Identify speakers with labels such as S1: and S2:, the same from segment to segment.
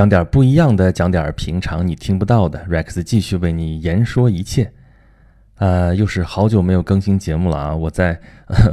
S1: 讲点不一样的，讲点平常你听不到的。Rex 继续为你言说一切。呃，又是好久没有更新节目了啊！我在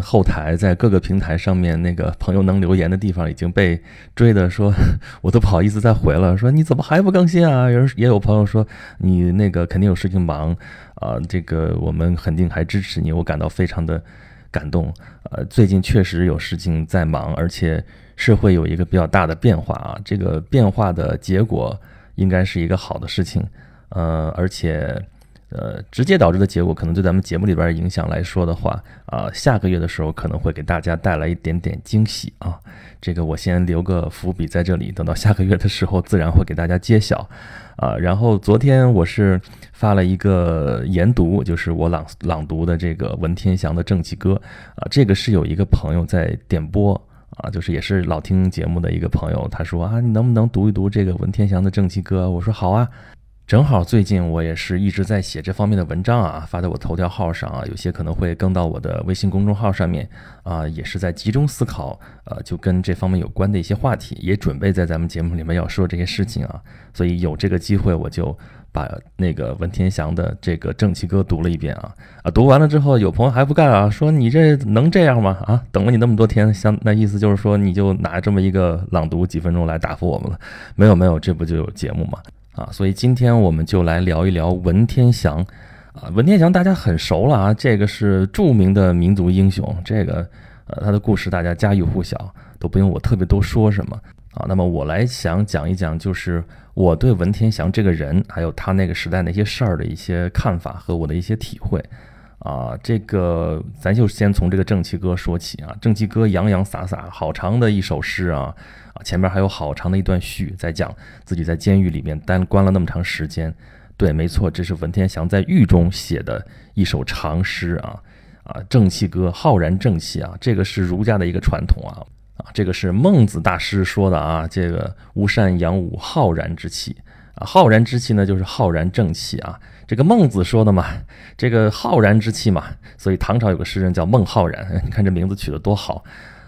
S1: 后台，在各个平台上面，那个朋友能留言的地方已经被追的说，我都不好意思再回了。说你怎么还不更新啊？有人也有朋友说你那个肯定有事情忙啊，这个我们肯定还支持你，我感到非常的感动。呃，最近确实有事情在忙，而且。是会有一个比较大的变化啊，这个变化的结果应该是一个好的事情，呃，而且，呃，直接导致的结果可能对咱们节目里边影响来说的话，啊，下个月的时候可能会给大家带来一点点惊喜啊，这个我先留个伏笔在这里，等到下个月的时候自然会给大家揭晓，啊，然后昨天我是发了一个研读，就是我朗朗读的这个文天祥的正气歌，啊，这个是有一个朋友在点播。啊，就是也是老听节目的一个朋友，他说啊，你能不能读一读这个文天祥的正气歌？我说好啊，正好最近我也是一直在写这方面的文章啊，发在我头条号上啊，有些可能会更到我的微信公众号上面啊，也是在集中思考，呃，就跟这方面有关的一些话题，也准备在咱们节目里面要说这些事情啊，所以有这个机会我就。把那个文天祥的这个正气歌读了一遍啊啊，读完了之后，有朋友还不干啊，说你这能这样吗？啊，等了你那么多天，相那意思就是说你就拿这么一个朗读几分钟来答复我们了？没有没有，这不就有节目吗？啊，所以今天我们就来聊一聊文天祥啊，文天祥大家很熟了啊，这个是著名的民族英雄，这个呃他的故事大家家喻户晓，都不用我特别多说什么啊。那么我来想讲一讲，就是。我对文天祥这个人，还有他那个时代那些事儿的一些看法和我的一些体会，啊，这个咱就先从这个正气歌说起啊。正气歌洋洋洒洒，好长的一首诗啊，啊，前面还有好长的一段序，在讲自己在监狱里面单关了那么长时间。对，没错，这是文天祥在狱中写的一首长诗啊，啊，正气歌，浩然正气啊，这个是儒家的一个传统啊。啊，这个是孟子大师说的啊，这个吴善扬武浩然之气啊，浩然之气呢就是浩然正气啊，这个孟子说的嘛，这个浩然之气嘛，所以唐朝有个诗人叫孟浩然，你看这名字取得多好。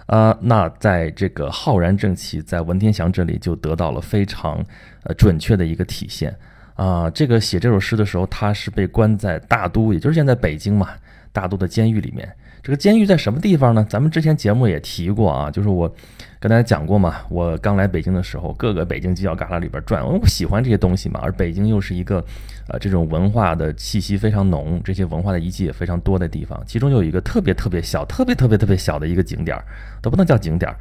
S1: 啊，那在这个浩然正气在文天祥这里就得到了非常呃准确的一个体现。啊，这个写这首诗的时候，他是被关在大都，也就是现在北京嘛，大都的监狱里面。这个监狱在什么地方呢？咱们之前节目也提过啊，就是我跟大家讲过嘛，我刚来北京的时候，各个北京犄角旮旯里边转，我喜欢这些东西嘛。而北京又是一个呃这种文化的气息非常浓，这些文化的遗迹也非常多的地方。其中有一个特别特别小、特别特别特别小的一个景点儿，都不能叫景点儿，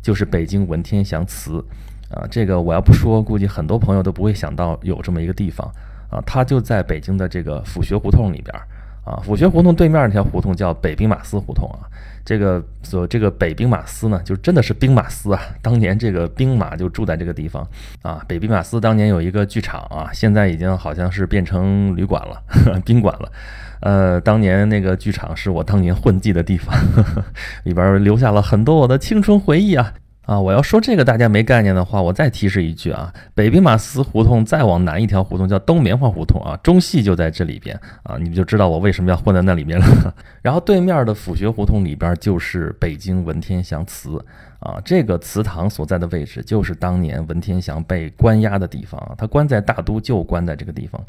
S1: 就是北京文天祥祠啊。这个我要不说，估计很多朋友都不会想到有这么一个地方啊。它就在北京的这个府学胡同里边儿。啊，府学胡同对面那条胡同叫北兵马司胡同啊。这个所这个北兵马司呢，就真的是兵马司啊。当年这个兵马就住在这个地方啊。北兵马司当年有一个剧场啊，现在已经好像是变成旅馆了、宾馆了。呃，当年那个剧场是我当年混迹的地方，里边留下了很多我的青春回忆啊。啊，我要说这个大家没概念的话，我再提示一句啊，北兵马司胡同再往南一条胡同叫东棉花胡同啊，中戏就在这里边啊，你们就知道我为什么要混在那里面了。然后对面的府学胡同里边就是北京文天祥祠啊，这个祠堂所在的位置就是当年文天祥被关押的地方，他关在大都就关在这个地方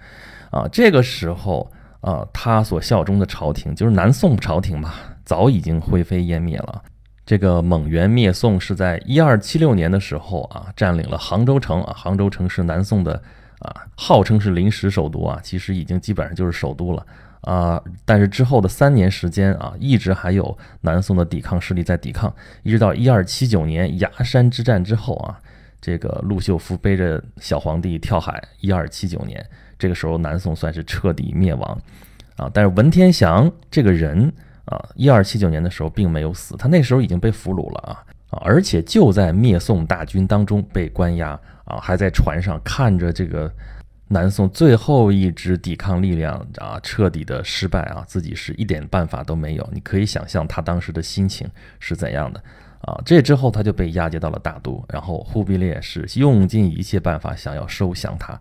S1: 啊。这个时候啊，他所效忠的朝廷就是南宋朝廷吧，早已经灰飞烟灭了。这个蒙元灭宋是在一二七六年的时候啊，占领了杭州城啊。杭州城是南宋的啊，号称是临时首都啊，其实已经基本上就是首都了啊。但是之后的三年时间啊，一直还有南宋的抵抗势力在抵抗，一直到一二七九年崖山之战之后啊，这个陆秀夫背着小皇帝跳海。一二七九年，这个时候南宋算是彻底灭亡啊。但是文天祥这个人。啊，一二七九年的时候并没有死，他那时候已经被俘虏了啊啊！而且就在灭宋大军当中被关押啊，还在船上看着这个南宋最后一支抵抗力量啊彻底的失败啊，自己是一点办法都没有。你可以想象他当时的心情是怎样的啊！这之后他就被押解到了大都，然后忽必烈是用尽一切办法想要收降他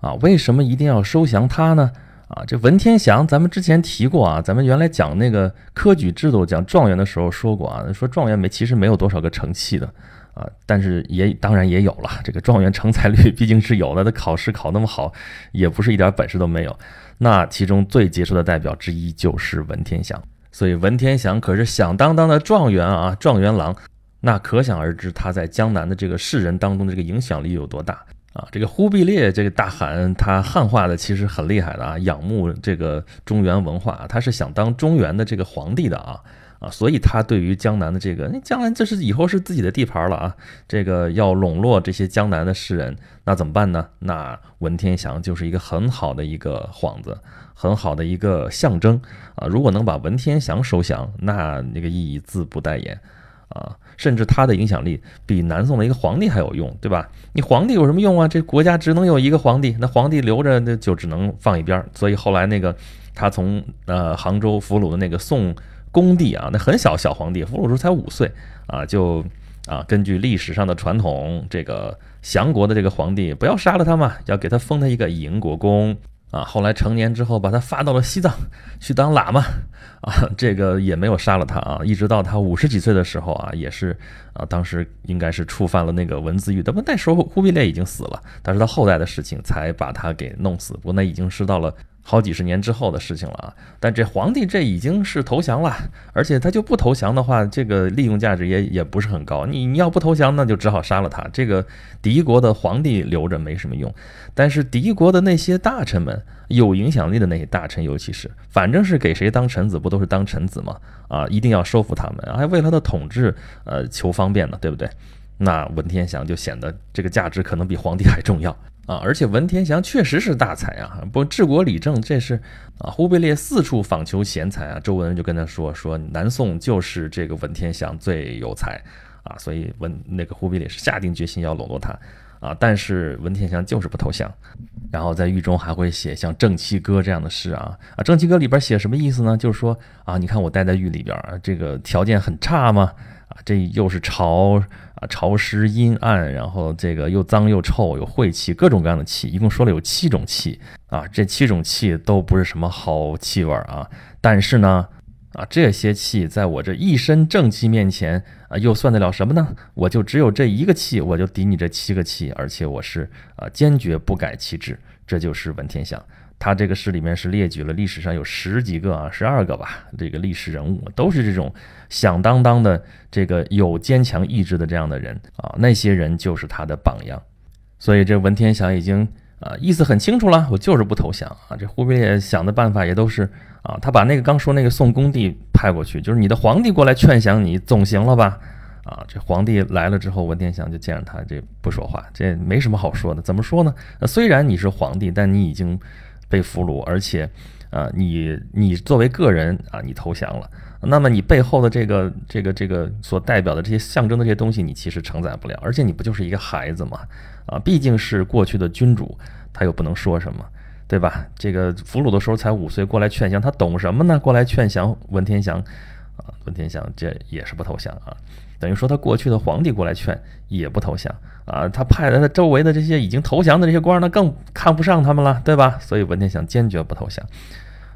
S1: 啊！为什么一定要收降他呢？啊，这文天祥，咱们之前提过啊，咱们原来讲那个科举制度，讲状元的时候说过啊，说状元没其实没有多少个成器的啊，但是也当然也有了，这个状元成才率毕竟是有的，他考试考那么好，也不是一点本事都没有。那其中最杰出的代表之一就是文天祥，所以文天祥可是响当当的状元啊，状元郎，那可想而知他在江南的这个士人当中的这个影响力有多大。啊，这个忽必烈这个大汗，他汉化的其实很厉害的啊，仰慕这个中原文化，他是想当中原的这个皇帝的啊啊，所以他对于江南的这个，那将来这是以后是自己的地盘了啊，这个要笼络这些江南的士人，那怎么办呢？那文天祥就是一个很好的一个幌子，很好的一个象征啊，如果能把文天祥收降，那那个意义自不待言。啊，甚至他的影响力比南宋的一个皇帝还有用，对吧？你皇帝有什么用啊？这国家只能有一个皇帝，那皇帝留着那就只能放一边。所以后来那个他从呃杭州俘虏的那个宋恭帝啊，那很小小皇帝，俘虏时候才五岁啊，就啊根据历史上的传统，这个降国的这个皇帝不要杀了他嘛，要给他封他一个营国公。啊，后来成年之后，把他发到了西藏去当喇嘛，啊，这个也没有杀了他啊，一直到他五十几岁的时候啊，也是啊，当时应该是触犯了那个文字狱，那么那时候忽必烈已经死了，但是他后代的事情才把他给弄死，不过那已经是到了。好几十年之后的事情了啊！但这皇帝这已经是投降了，而且他就不投降的话，这个利用价值也也不是很高。你你要不投降，那就只好杀了他。这个敌国的皇帝留着没什么用，但是敌国的那些大臣们，有影响力的那些大臣，尤其是反正是给谁当臣子，不都是当臣子吗？啊，一定要收服他们，还为他的统治呃求方便呢，对不对？那文天祥就显得这个价值可能比皇帝还重要。啊，而且文天祥确实是大才啊！不治国理政，这是啊，忽必烈四处访求贤才啊。周文就跟他说说，南宋就是这个文天祥最有才啊，所以文那个忽必烈是下定决心要笼络他啊。但是文天祥就是不投降，然后在狱中还会写像《正气歌》这样的诗啊啊，《正气歌》里边写什么意思呢？就是说啊，你看我待在狱里边，这个条件很差吗？这又是潮啊，潮湿阴暗，然后这个又脏又臭，有晦气，各种各样的气，一共说了有七种气啊，这七种气都不是什么好气味啊。但是呢，啊，这些气在我这一身正气面前啊，又算得了什么呢？我就只有这一个气，我就抵你这七个气，而且我是啊，坚决不改其志，这就是文天祥。他这个诗里面是列举了历史上有十几个啊，十二个吧，这个历史人物都是这种响当当的这个有坚强意志的这样的人啊，那些人就是他的榜样。所以这文天祥已经啊意思很清楚了，我就是不投降啊。这忽必烈想的办法也都是啊，他把那个刚说那个宋恭帝派过去，就是你的皇帝过来劝降你，总行了吧？啊，这皇帝来了之后，文天祥就见着他，这不说话，这没什么好说的。怎么说呢？虽然你是皇帝，但你已经。被俘虏，而且，啊，你你作为个人啊，你投降了，那么你背后的这个这个这个所代表的这些象征的这些东西，你其实承载不了，而且你不就是一个孩子嘛，啊，毕竟是过去的君主，他又不能说什么，对吧？这个俘虏的时候才五岁，过来劝降，他懂什么呢？过来劝降文天祥，啊，文天祥这也是不投降啊。等于说他过去的皇帝过来劝也不投降啊，他派的他周围的这些已经投降的这些官，那更看不上他们了，对吧？所以文天祥坚决不投降。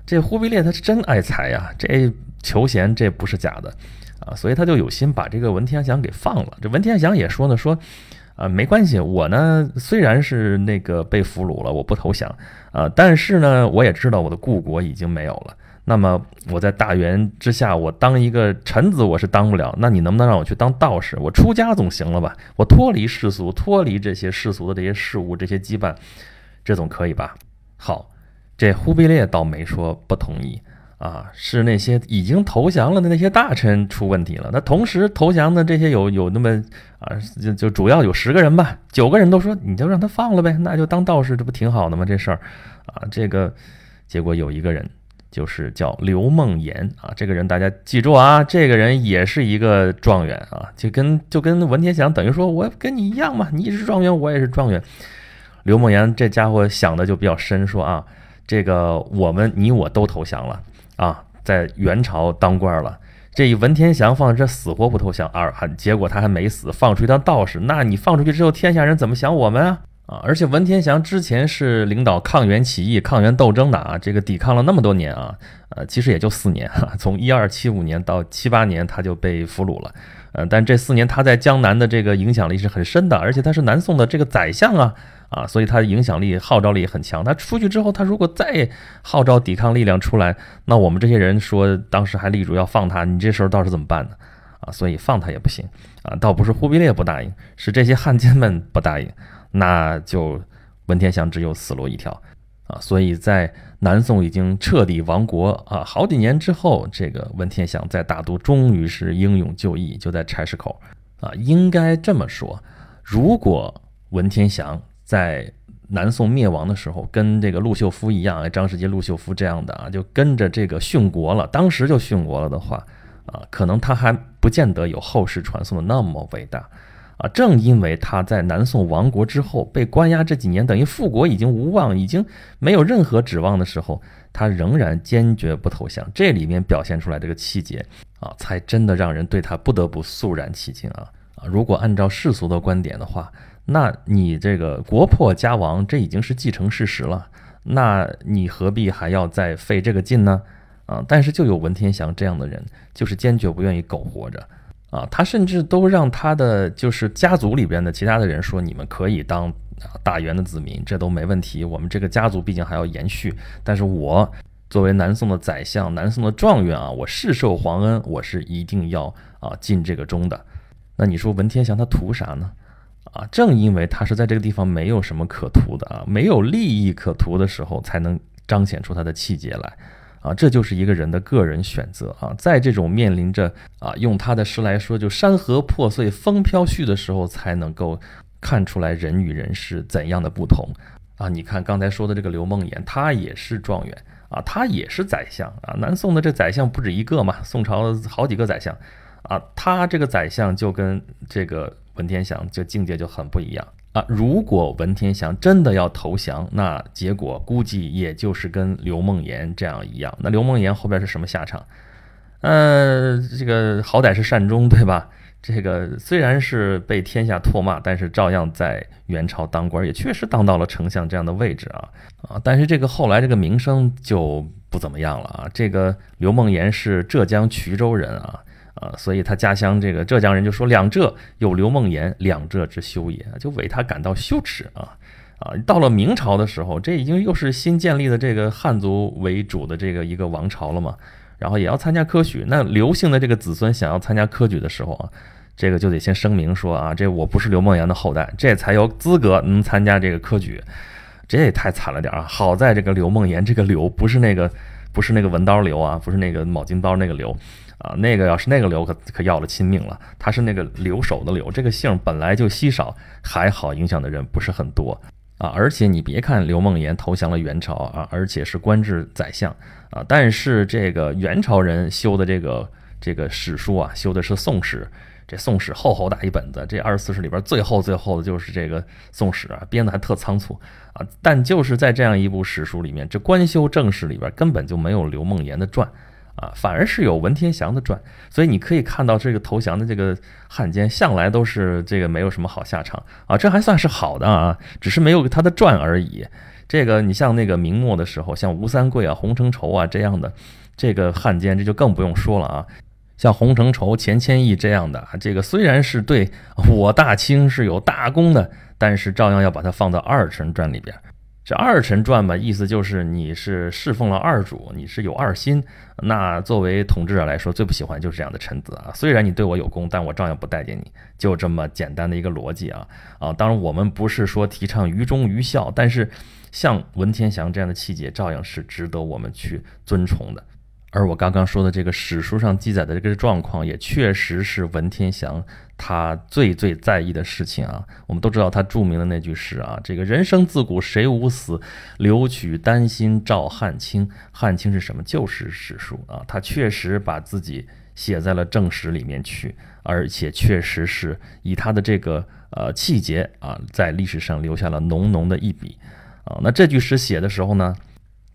S1: 这忽必烈他是真爱财呀，这求贤这不是假的啊，所以他就有心把这个文天祥给放了。这文天祥也说呢，说啊没关系，我呢虽然是那个被俘虏了，我不投降啊，但是呢我也知道我的故国已经没有了。那么我在大元之下，我当一个臣子我是当不了。那你能不能让我去当道士？我出家总行了吧？我脱离世俗，脱离这些世俗的这些事物、这些羁绊，这总可以吧？好，这忽必烈倒没说不同意啊，是那些已经投降了的那些大臣出问题了。那同时投降的这些有有那么啊，就就主要有十个人吧，九个人都说你就让他放了呗，那就当道士，这不挺好的吗？这事儿啊，这个结果有一个人。就是叫刘梦岩啊，这个人大家记住啊，这个人也是一个状元啊，就跟就跟文天祥等于说我跟你一样嘛，你是状元，我也是状元。刘梦岩这家伙想的就比较深，说啊，这个我们你我都投降了啊，在元朝当官了，这一文天祥放这死活不投降，二还结果他还没死，放出去当道士，那你放出去之后，天下人怎么想我们啊？啊，而且文天祥之前是领导抗元起义、抗元斗争的啊，这个抵抗了那么多年啊，呃，其实也就四年哈，从一二七五年到七八年他就被俘虏了，呃，但这四年他在江南的这个影响力是很深的，而且他是南宋的这个宰相啊。啊，所以他影响力、号召力很强。他出去之后，他如果再号召抵抗力量出来，那我们这些人说当时还力主要放他，你这时候倒是怎么办呢？啊，所以放他也不行啊，倒不是忽必烈不答应，是这些汉奸们不答应，那就文天祥只有死路一条啊。所以在南宋已经彻底亡国啊好几年之后，这个文天祥在大都终于是英勇就义，就在柴市口啊。应该这么说，如果文天祥。在南宋灭亡的时候，跟这个陆秀夫一样，张世杰、陆秀夫这样的啊，就跟着这个殉国了。当时就殉国了的话，啊，可能他还不见得有后世传颂的那么伟大，啊，正因为他在南宋亡国之后被关押这几年，等于复国已经无望，已经没有任何指望的时候，他仍然坚决不投降。这里面表现出来这个气节啊，才真的让人对他不得不肃然起敬啊啊！如果按照世俗的观点的话。那你这个国破家亡，这已经是既成事实了，那你何必还要再费这个劲呢？啊！但是就有文天祥这样的人，就是坚决不愿意苟活着啊！他甚至都让他的就是家族里边的其他的人说：“你们可以当大元的子民，这都没问题。我们这个家族毕竟还要延续。但是我作为南宋的宰相，南宋的状元啊，我世受皇恩，我是一定要啊尽这个忠的。那你说文天祥他图啥呢？”啊，正因为他是在这个地方没有什么可图的啊，没有利益可图的时候，才能彰显出他的气节来，啊，这就是一个人的个人选择啊，在这种面临着啊，用他的诗来说，就山河破碎、风飘絮的时候，才能够看出来人与人是怎样的不同啊。你看刚才说的这个刘梦魇，他也是状元啊，他也是宰相啊，南宋的这宰相不止一个嘛，宋朝好几个宰相啊，他这个宰相就跟这个。文天祥就境界就很不一样如果文天祥真的要投降，那结果估计也就是跟刘梦妍这样一样。那刘梦妍后边是什么下场？呃，这个好歹是善终，对吧？这个虽然是被天下唾骂，但是照样在元朝当官，也确实当到了丞相这样的位置啊啊！但是这个后来这个名声就不怎么样了啊！这个刘梦妍是浙江衢州人啊。啊，所以他家乡这个浙江人就说：“两浙有刘梦妍，两浙之羞也。”就为他感到羞耻啊啊！到了明朝的时候，这已经又是新建立的这个汉族为主的这个一个王朝了嘛，然后也要参加科举。那刘姓的这个子孙想要参加科举的时候啊，这个就得先声明说啊，这我不是刘梦妍的后代，这才有资格能参加这个科举。这也太惨了点啊！好在这个刘梦妍这个刘不是那个不是那个文刀刘啊，不是那个卯金刀那个刘。啊，那个要是那个刘可可要了亲命了。他是那个留守的留，这个姓本来就稀少，还好影响的人不是很多啊。而且你别看刘梦妍投降了元朝啊，而且是官至宰相啊，但是这个元朝人修的这个这个史书啊，修的是宋史，这宋史厚厚大一本子，这二十四史里边最后最后的就是这个宋史啊，编的还特仓促啊。但就是在这样一部史书里面，这官修正史里边根本就没有刘梦妍的传。啊，反而是有文天祥的传，所以你可以看到这个投降的这个汉奸向来都是这个没有什么好下场啊，这还算是好的啊，只是没有他的传而已。这个你像那个明末的时候，像吴三桂啊、洪承畴啊这样的这个汉奸，这就更不用说了啊。像洪承畴、钱谦益这样的，这个虽然是对我大清是有大功的，但是照样要把它放到二臣传里边。这二臣传吧，意思就是你是侍奉了二主，你是有二心。那作为统治者来说，最不喜欢就是这样的臣子啊。虽然你对我有功，但我照样不待见你，就这么简单的一个逻辑啊啊！当然，我们不是说提倡愚忠愚孝，但是像文天祥这样的气节，照样是值得我们去尊崇的。而我刚刚说的这个史书上记载的这个状况，也确实是文天祥他最最在意的事情啊。我们都知道他著名的那句诗啊：“这个人生自古谁无死，留取丹心照汗青。”汗青是什么？就是史书啊。他确实把自己写在了正史里面去，而且确实是以他的这个呃气节啊，在历史上留下了浓浓的一笔啊。那这句诗写的时候呢？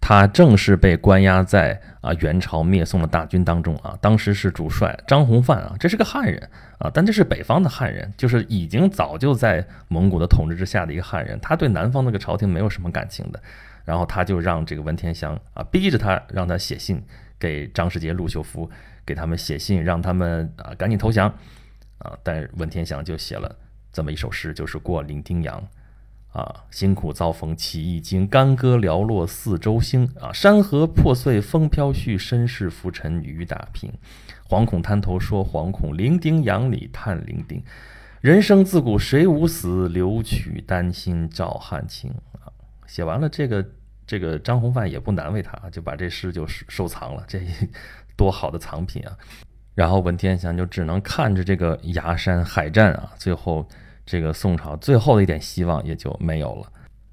S1: 他正是被关押在啊元朝灭宋的大军当中啊，当时是主帅张弘范啊，这是个汉人啊，但这是北方的汉人，就是已经早就在蒙古的统治之下的一个汉人，他对南方那个朝廷没有什么感情的，然后他就让这个文天祥啊逼着他让他写信给张世杰、陆秀夫，给他们写信让他们啊赶紧投降啊，但文天祥就写了这么一首诗，就是过零丁洋。啊，辛苦遭逢起义经，干戈寥落四周星。啊，山河破碎风飘絮，身世浮沉雨打萍。惶恐滩头说惶恐，零丁洋里叹零丁。人生自古谁无死，留取丹心照汗青。啊，写完了这个，这个张弘范也不难为他，就把这诗就收藏了。这 多好的藏品啊！然后文天祥就只能看着这个崖山海战啊，最后。这个宋朝最后的一点希望也就没有了，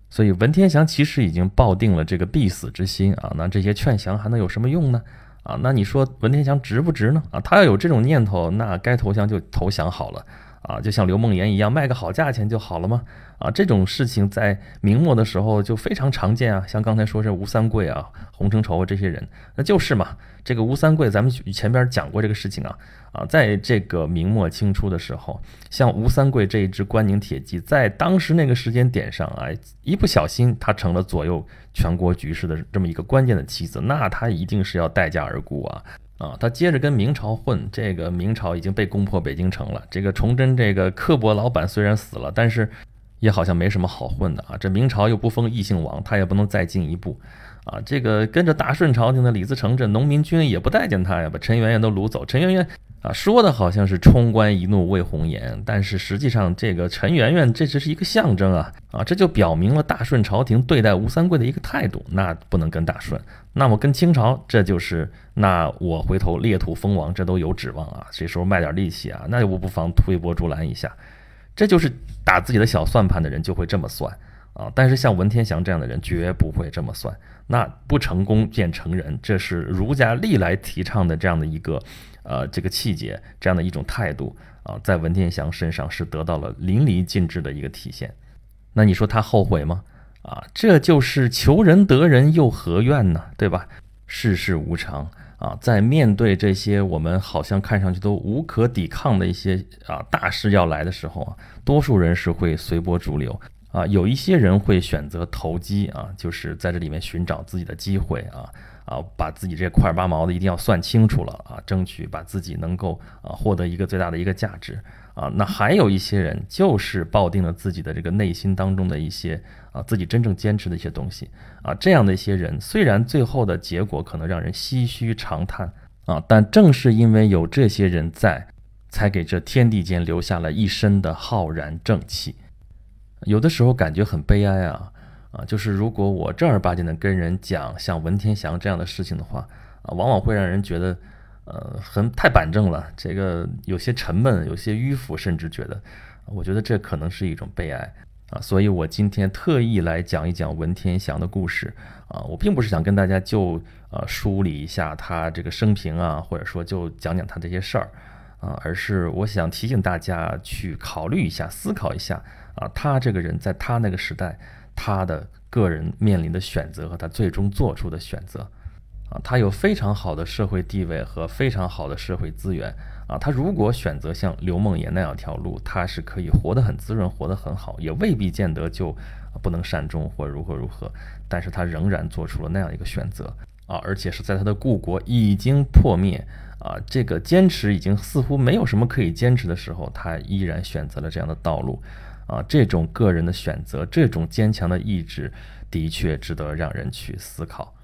S1: 所以文天祥其实已经抱定了这个必死之心啊，那这些劝降还能有什么用呢？啊，那你说文天祥值不值呢？啊，他要有这种念头，那该投降就投降好了。啊，就像刘梦妍一样，卖个好价钱就好了吗？啊，这种事情在明末的时候就非常常见啊。像刚才说这吴三桂啊、洪承畴这些人，那就是嘛。这个吴三桂，咱们前边讲过这个事情啊。啊，在这个明末清初的时候，像吴三桂这一支关宁铁骑，在当时那个时间点上啊，一不小心他成了左右全国局势的这么一个关键的棋子，那他一定是要待价而沽啊。啊，他接着跟明朝混，这个明朝已经被攻破北京城了。这个崇祯这个刻薄老板虽然死了，但是也好像没什么好混的啊。这明朝又不封异姓王，他也不能再进一步。啊，这个跟着大顺朝廷的李自成，这农民军也不待见他呀，把陈圆圆都掳走。陈圆圆。啊，说的好像是冲冠一怒为红颜，但是实际上这个陈圆圆这只是一个象征啊啊，这就表明了大顺朝廷对待吴三桂的一个态度，那不能跟大顺，那么跟清朝，这就是那我回头裂土封王，这都有指望啊，这时候卖点力气啊，那我不妨推波助澜一下，这就是打自己的小算盘的人就会这么算啊，但是像文天祥这样的人绝不会这么算，那不成功便成仁，这是儒家历来提倡的这样的一个。呃，这个气节，这样的一种态度啊，在文天祥身上是得到了淋漓尽致的一个体现。那你说他后悔吗？啊，这就是求人得人又何怨呢？对吧？世事无常啊，在面对这些我们好像看上去都无可抵抗的一些啊大事要来的时候啊，多数人是会随波逐流啊，有一些人会选择投机啊，就是在这里面寻找自己的机会啊。啊，把自己这块八毛的一定要算清楚了啊，争取把自己能够啊获得一个最大的一个价值啊。那还有一些人就是抱定了自己的这个内心当中的一些啊自己真正坚持的一些东西啊。这样的一些人，虽然最后的结果可能让人唏嘘长叹啊，但正是因为有这些人在，才给这天地间留下了一身的浩然正气。有的时候感觉很悲哀啊。啊，就是如果我正儿八经的跟人讲像文天祥这样的事情的话，啊，往往会让人觉得，呃，很太板正了，这个有些沉闷，有些迂腐，甚至觉得，我觉得这可能是一种悲哀啊。所以我今天特意来讲一讲文天祥的故事啊，我并不是想跟大家就呃梳理一下他这个生平啊，或者说就讲讲他这些事儿啊，而是我想提醒大家去考虑一下，思考一下啊，他这个人在他那个时代。他的个人面临的选择和他最终做出的选择，啊，他有非常好的社会地位和非常好的社会资源，啊，他如果选择像刘梦妍那样条路，他是可以活得很滋润，活得很好，也未必见得就不能善终或如何如何，但是他仍然做出了那样一个选择，啊，而且是在他的故国已经破灭，啊，这个坚持已经似乎没有什么可以坚持的时候，他依然选择了这样的道路。啊，这种个人的选择，这种坚强的意志，的确值得让人去思考。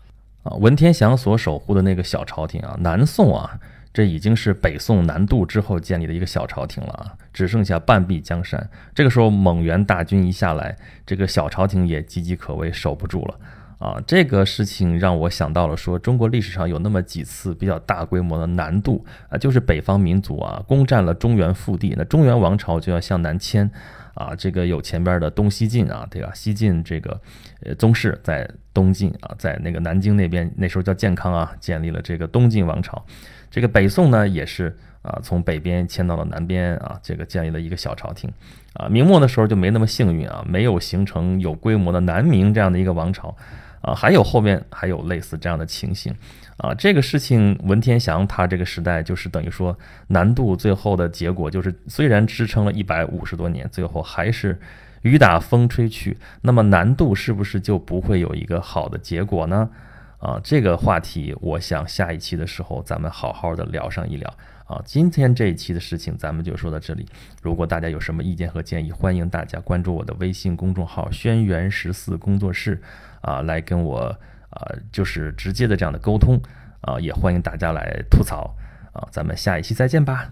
S1: 啊，文天祥所守护的那个小朝廷啊，南宋啊，这已经是北宋南渡之后建立的一个小朝廷了啊，只剩下半壁江山。这个时候，蒙元大军一下来，这个小朝廷也岌岌可危，守不住了。啊，这个事情让我想到了说，中国历史上有那么几次比较大规模的南渡啊，就是北方民族啊攻占了中原腹地，那中原王朝就要向南迁。啊，这个有前边的东西晋啊，对吧？西晋这个呃宗室在东晋啊，在那个南京那边，那时候叫建康啊，建立了这个东晋王朝。这个北宋呢，也是啊，从北边迁到了南边啊，这个建立了一个小朝廷。啊，明末的时候就没那么幸运啊，没有形成有规模的南明这样的一个王朝。啊，还有后面还有类似这样的情形，啊，这个事情文天祥他这个时代就是等于说难度最后的结果就是虽然支撑了一百五十多年，最后还是雨打风吹去，那么难度是不是就不会有一个好的结果呢？啊，这个话题我想下一期的时候咱们好好的聊上一聊。好，今天这一期的事情咱们就说到这里。如果大家有什么意见和建议，欢迎大家关注我的微信公众号“轩辕十四工作室”，啊，来跟我啊，就是直接的这样的沟通。啊，也欢迎大家来吐槽。啊，咱们下一期再见吧。